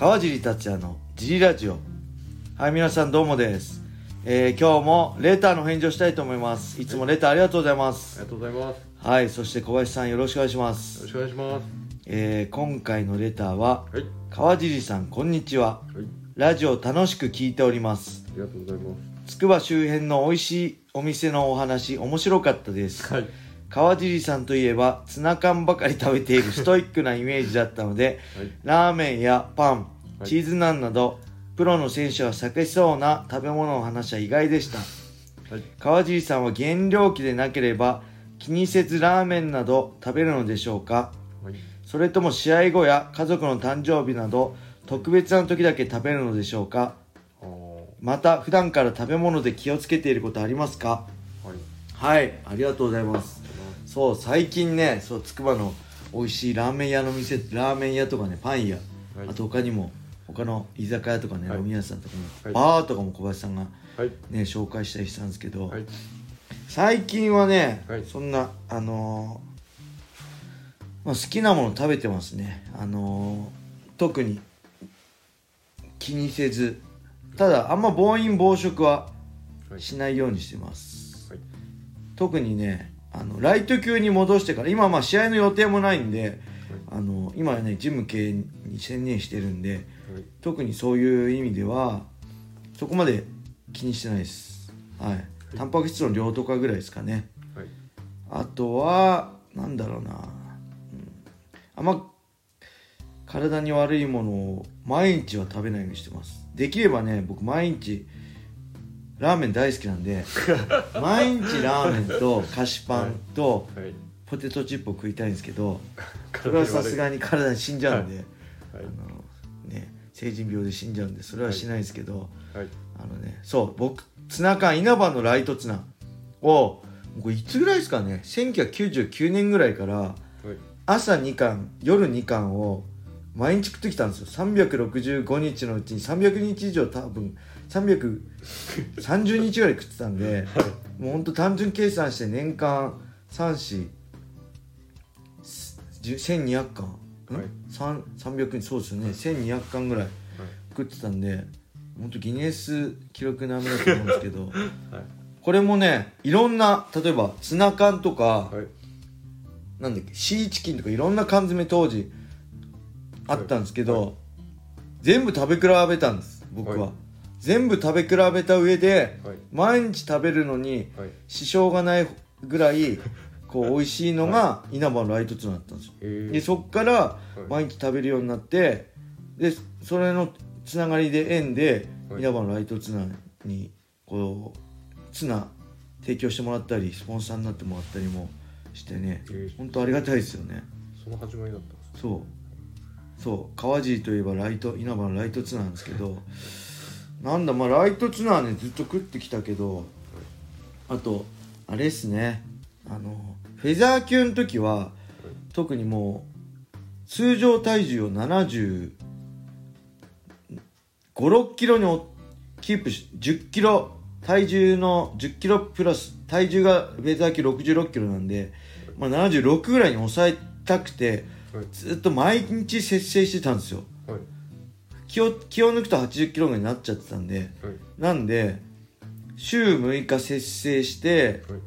川尻達也のジリラジオはい皆さんどうもです、えー今日もレターの返事をしたいと思いますいつもレターありがとうございまあすりがとうございます。よはいそして小林さんよろしくお願いしますろしくお願いします。えー今回のレターははい。川尻さんこんにちははい。ラジオ楽しく聞いておりますありがとうございまつくば周辺の美味しいお店のお話面白かったですす。はい。川尻さんといえばツナ缶ばかり食べているストイックなイメージだったのではい。ラーメンやパンはい。チーズナンなどプロの選手は避けそうな食べ物の話は意外でした。はい。川尻さんは減量期でなければ気にせずラーメンなど食べるのでしょうか？はい。それとも試合後や家族の誕生日など特別な時だけ食べるのでしょうか？また普段から食べ物で気をつけていることありますか？い。はい。ありがとうございます。そう最近ねそうつくばの美味しいラーメン屋の店ラーメン屋とかねパン屋、はい。あと他にも他の居酒屋とかね、はい飲み屋さんとかも、はいバーとかも小林さんがはい。ね紹介したりしたんですけど、はい。最近はね、はいそんなあのーまあ、好きなもの食べてますねあのー特に気にせずただあんま暴飲暴食ははい。しないようにしてます、はい。特にねあのライト級に戻してから今はまあ試合の予定もないんであの今はねジム系に専念してるんではい。特にそういう意味ではそこまで気にしてないです。はい。タンパク質の量とかぐらいですかね。はい。あとはなんだろうな、うん、あんま体に悪いものを毎日は食べないようにしてます。できればね僕毎日ラーメン大好きなんで 毎日ラーメンと菓子パンとはい。ポテトチップを食いたいんですけど それはさすがに体に死んじゃうんで、はい。あのね成人病で死んじゃうんでそれはしないですけど、はい。あのねそう僕ツナ缶稲葉のライトツナをこれいつぐらいですかね1999年ぐらいからはい。朝2缶夜2缶を毎日食ってきたんですよ365日のうちに300日以上多分330日ぐらい食ってたんでもうほんと単純計算して年間34 1200缶、んはい三300日そうですよね1200缶ぐらいはい。食ってたんで本当ギネス記録並みだと思うんですけど はい。これもねいろんな例えばツナ缶とか、はい。なんだっけシーチキンとかいろんな缶詰当時あったんですけど、はい全部食べ比べたんです僕は、はい全部食べ比べた上ではい。毎日食べるのにはい。支障がないぐらい こう美味しいのが稲葉のライトツナだったんですよ。えでそっからい。毎日食べるようになってでそれのつながりで縁ではい。稲葉のライトツナにこうツナ提供してもらったりスポンサーになってもらったりもしてね。えー。本当ありがたいですよね。その始まりだったんですね。そう。そう。川尻といえばライト稲葉のライトツナなんですけどなんだまあライトツナはねずっと食ってきたけどあとあれっすねあのフェザー級の時は特にもう通常体重を7 5 6キロにおキープし10キロ体重の10キロプラス体重がフェザー級66キロなんで、まあ、76ぐらいに抑えたくてはい。ずっと毎日節制してたんですよはい。気を気を抜くと80キロぐらいになっちゃってたんではい。なんで週6日節制してはい。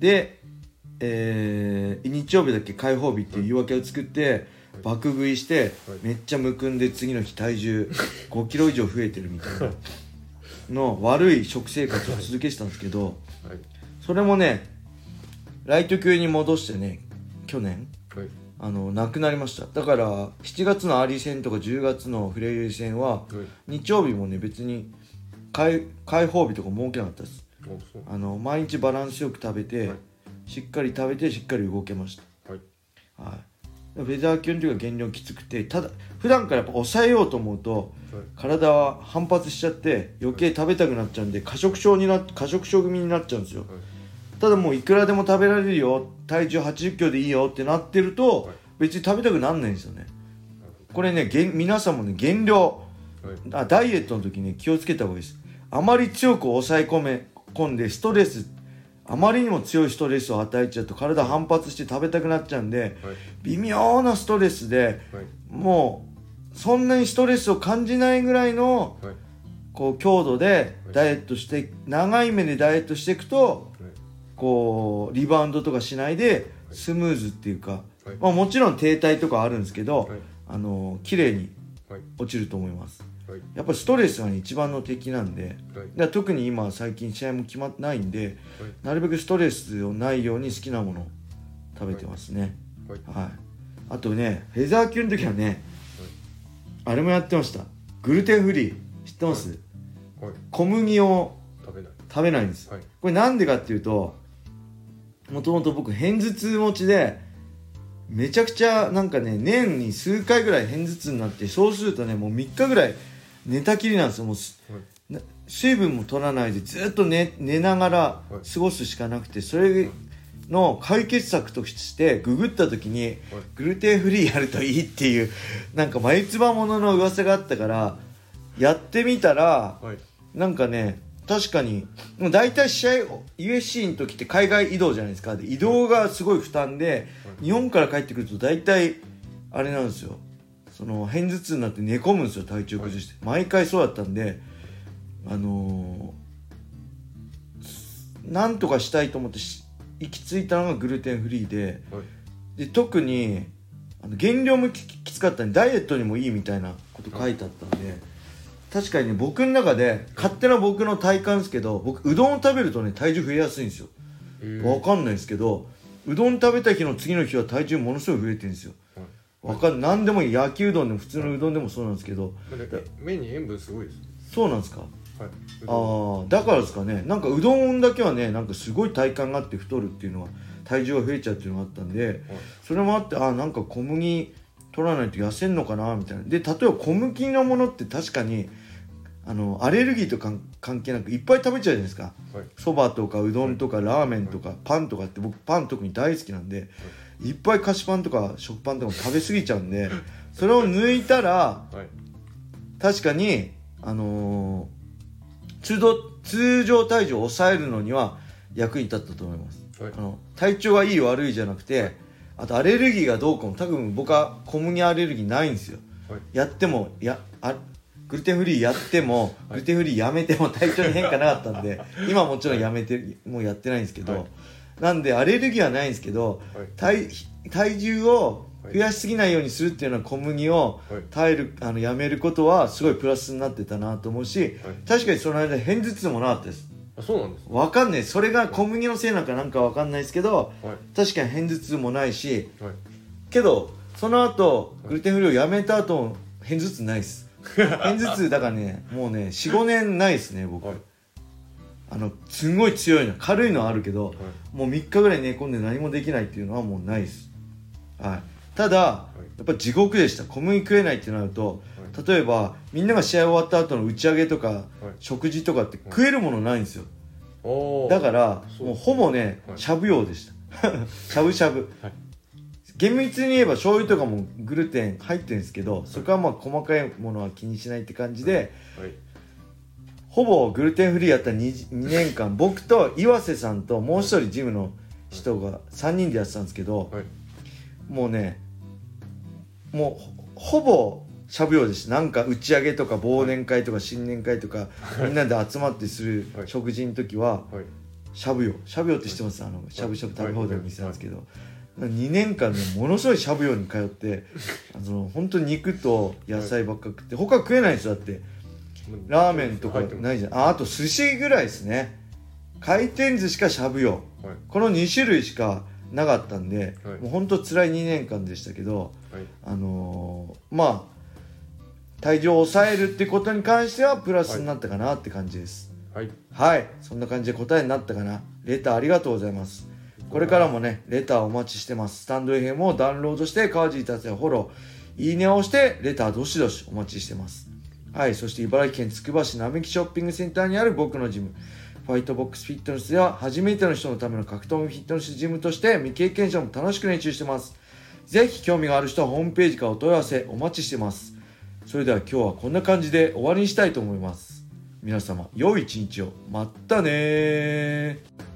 で、えー日曜日だけ開放日っていう言い訳を作って爆食いしてはいめっちゃむくんで次の日体重5キロ以上増えてるみたいなの悪い食生活を続けてたんですけどはい。それもねライト級に戻してね去年はい。あのなくなりましただから7月のアーリー戦とか10月のフレイユ戦ははい。日曜日もね別に開開放日とか設けなかったですあ、の毎日バランスよく食べて、はい。しっかり食べてしっかり動けましはい。たはい。フェザー級の時は減量きつくてただ普段からやっぱ抑えようと思うとはい。体は反発しちゃって余計食べたくなっちゃうんで過食症になっ過食症組になっちゃうんですよ。はい。ただもういくらでも食べられるよ体重8 0キロでいいよってなってると、はい。別に食べたくなんないんですよね。これね減皆さんもね減量。あダイエットの時に気をつけた方がいいです。あまり強く抑え込め込んでストレスあまりにも強いストレスを与えちゃうと体反発して食べたくなっちゃうんではい。微妙なストレスではい。もそんなにストレスを感じないぐらいのはい。こう強度でダイエットして長い目でダイエットしていくとはい。こうリバウンドとかしないではい。スムーズっていうか、はい。まあ、もちろん停滞とかあるんですけど、はい。あの綺麗にはい。落ちると思います。はいやっぱりストレスが、ね、一番の敵なんで。はい。特に今最近試合も決まってないんではい。なるべくストレスをないように好きなものを食べてますね。はい。はい。あとねフェザー級の時はねあれもやってました。グルテンフリー。知ってます、はい。小麦を食べない。食べないんです。はい。これなんでかっていうともともと僕片頭痛持ちでめちゃくちゃなんかね年に数回ぐらい片頭痛になってそうするとねもう3日ぐらい寝たきりなんですよ。もうすはい。な水分も取らないでずっと寝寝ながらはい。過ごすしかなくてそれの解決策としてググった時にグルテンフリーやるといいっていうなんか眉唾ものの噂があったからやってみたらはい。なんかね確かにもう大体試合 USC の時って海外移動じゃないですか。で移動がすごい負担ではい。日本から帰ってくると大体あれなんですよその片頭痛になって寝込むんですよ体調崩して。毎回そうだったんであのーなんとかしたいと思ってし行き着いたのがグルテンフリーで。はい。で特にあの減量もききつかったんでダイエットにもいいみたいなこと書いてあったんで確かにね僕の中で勝手な僕の体感ですけど僕うどんを食べるとね体重増えやすいんですよ。えー。わかんないですけどうどん食べた日の次の日は体重ものすごい増えてるんですよ。はいわかん何でもいい。焼きうどんでも普通のうどんでもそうなんですけど。麺に塩分すごいです。そうなんですか？はい。うああだからですかね。なんかうどんだけはねなんかすごい体感があって太るっていうのは体重が増えちゃうっていうのがあったんでそれもあってあなんか小麦取らないと痩せんのかなみたいな。で例えば小麦のものって確かにあのアレルギーとか関係なくいっぱい食べちゃうじゃないですか。はい。そばとかうどんとかラーメンとかパンとかって僕パン特に大好きなんでいっぱい菓子パンとか食パンとかも食べ過ぎちゃうんでそれを抜いたらはい。確かにあのー通常通常体重を抑えるのには役に立ったと思います。はい。あの体調がいい悪いじゃなくてあとアレルギーがどうかも多分僕は小麦アレルギーないんですよ。はい。やってもやあグルテンフリーやっても、はい。グルテンフリーやめても体調に変化なかったんで今もちろんやめてもうやってないんですけど、はいなんでアレルギーはないんですけどはい。体体重を増やしすぎないようにするっていうのは小麦をはい。耐えるあのやめることはすごいプラスになってたなと思うし確かにその間片頭痛もなかったです。あそうなんですわかんない。それが小麦のせいなんかなんかわかんないですけどはい。確かに片頭痛もないしはい。けどその後グルテンフリーをやめた後も片頭痛ないです。片頭痛だからねもうね45年ないですね僕、はいあのすんごい強いの軽いのはあるけどはい。もう3日ぐらい寝込んで何もできないっていうのはもうないです、はい、ただやっぱ地獄でした。小麦食えないってなると例えばみんなが試合終わった後の打ち上げとかはい。食事とかって食えるものないんですよ。だからもうほぼねはい。しゃぶ用でした。しゃぶしゃぶ。はい。厳密に言えば醤油とかもグルテン入ってるんですけどそこはまあ細かいものは気にしないって感じではいほぼグルテンフリーやった 2, 2年間僕と岩瀬さんともう一人ジムの人が3人でやってたんですけどはい。もうねもうほぼしゃぶ用でした。なんか打ち上げとか忘年会とか新年会とかみんなで集まってする はい。食事の時ははい。しゃぶ用。しゃぶ用って知ってます？あのしゃぶしゃぶ食べ放題の店なんですけど。2年間でものすごい。しゃぶ用に通ってあの本当に肉と野菜ばっか食って他食えないんですよだってラーメンとかないじゃん。ああと寿司ぐらいですね。回転寿司かしゃぶ用はい。この2種類しかなかったんで、はい。もう本当辛い2年間でしたけどはい。あのーまあ体重を抑えるってことに関してはプラスになったかなって感じです。はい。はい、そんな感じで答えになったかな。レターありがとうございます。これからもねレターお待ちしてます。スタンド FM をダウンロードして川尻達也フォロー。いいねを押してレターどしどしお待ちしてますはいそして茨城県つくば市並木ショッピングセンターにある僕のジム。ファイトボックスフィットネスでは初めての人のための格闘技フィットネスジムとして未経験者も楽しく練習してます。ぜひ興味がある人はホームページからお問い合わせお待ちしてます。それでは今日はこんな感じで終わりにしたいと思います。皆様良い一日を。まったねー。